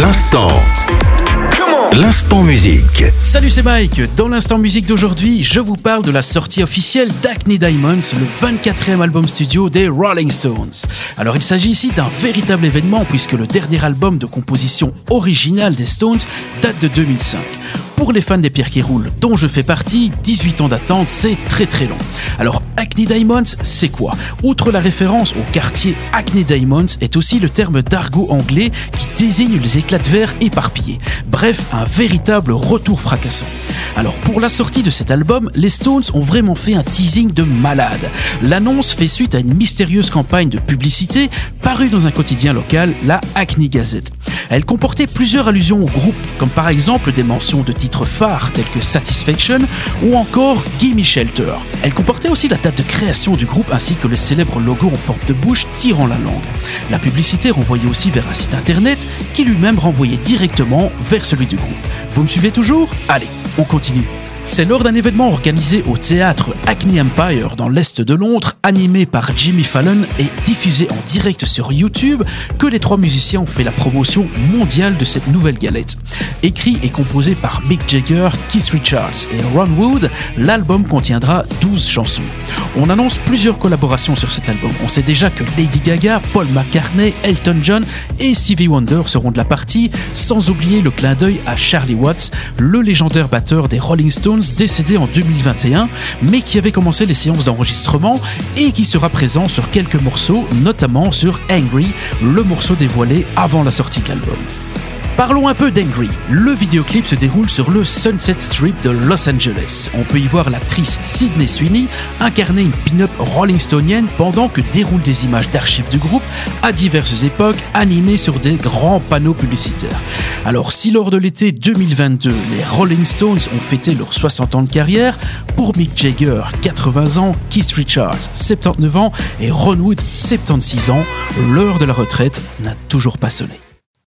L'instant. L'instant musique. Salut, c'est Mike. Dans l'instant musique d'aujourd'hui, je vous parle de la sortie officielle d'Acne Diamonds, le 24e album studio des Rolling Stones. Alors, il s'agit ici d'un véritable événement puisque le dernier album de composition originale des Stones date de 2005 pour les fans des pierres qui roulent, dont je fais partie, 18 ans d'attente, c'est très très long. Alors, Acne Diamonds, c'est quoi? Outre la référence au quartier Acne Diamonds, est aussi le terme d'argot anglais qui désigne les éclats de verre éparpillés. Bref, un véritable retour fracassant. Alors, pour la sortie de cet album, les Stones ont vraiment fait un teasing de malade. L'annonce fait suite à une mystérieuse campagne de publicité parue dans un quotidien local, la Acne Gazette. Elle comportait plusieurs allusions au groupe, comme par exemple des mentions de titres phares tels que Satisfaction ou encore Gimme Shelter. Elle comportait aussi la date de création du groupe ainsi que le célèbre logo en forme de bouche tirant la langue. La publicité renvoyait aussi vers un site internet qui lui-même renvoyait directement vers celui du groupe. Vous me suivez toujours? Allez, on continue. C'est lors d'un événement organisé au théâtre Acne Empire dans l'est de Londres, animé par Jimmy Fallon et diffusé en direct sur YouTube, que les trois musiciens ont fait la promotion mondiale de cette nouvelle galette. Écrit et composé par Mick Jagger, Keith Richards et Ron Wood, l'album contiendra 12 chansons. On annonce plusieurs collaborations sur cet album. On sait déjà que Lady Gaga, Paul McCartney, Elton John et Stevie Wonder seront de la partie, sans oublier le clin d'œil à Charlie Watts, le légendaire batteur des Rolling Stones décédé en 2021, mais qui avait commencé les séances d'enregistrement et qui sera présent sur quelques morceaux, notamment sur Angry, le morceau dévoilé avant la sortie de l'album. Parlons un peu d'Angry. Le vidéoclip se déroule sur le Sunset Strip de Los Angeles. On peut y voir l'actrice Sydney Sweeney incarner une pin-up Rolling Stonienne pendant que déroulent des images d'archives du groupe à diverses époques animées sur des grands panneaux publicitaires. Alors si lors de l'été 2022, les Rolling Stones ont fêté leurs 60 ans de carrière, pour Mick Jagger 80 ans, Keith Richards 79 ans et Ron Wood 76 ans, l'heure de la retraite n'a toujours pas sonné.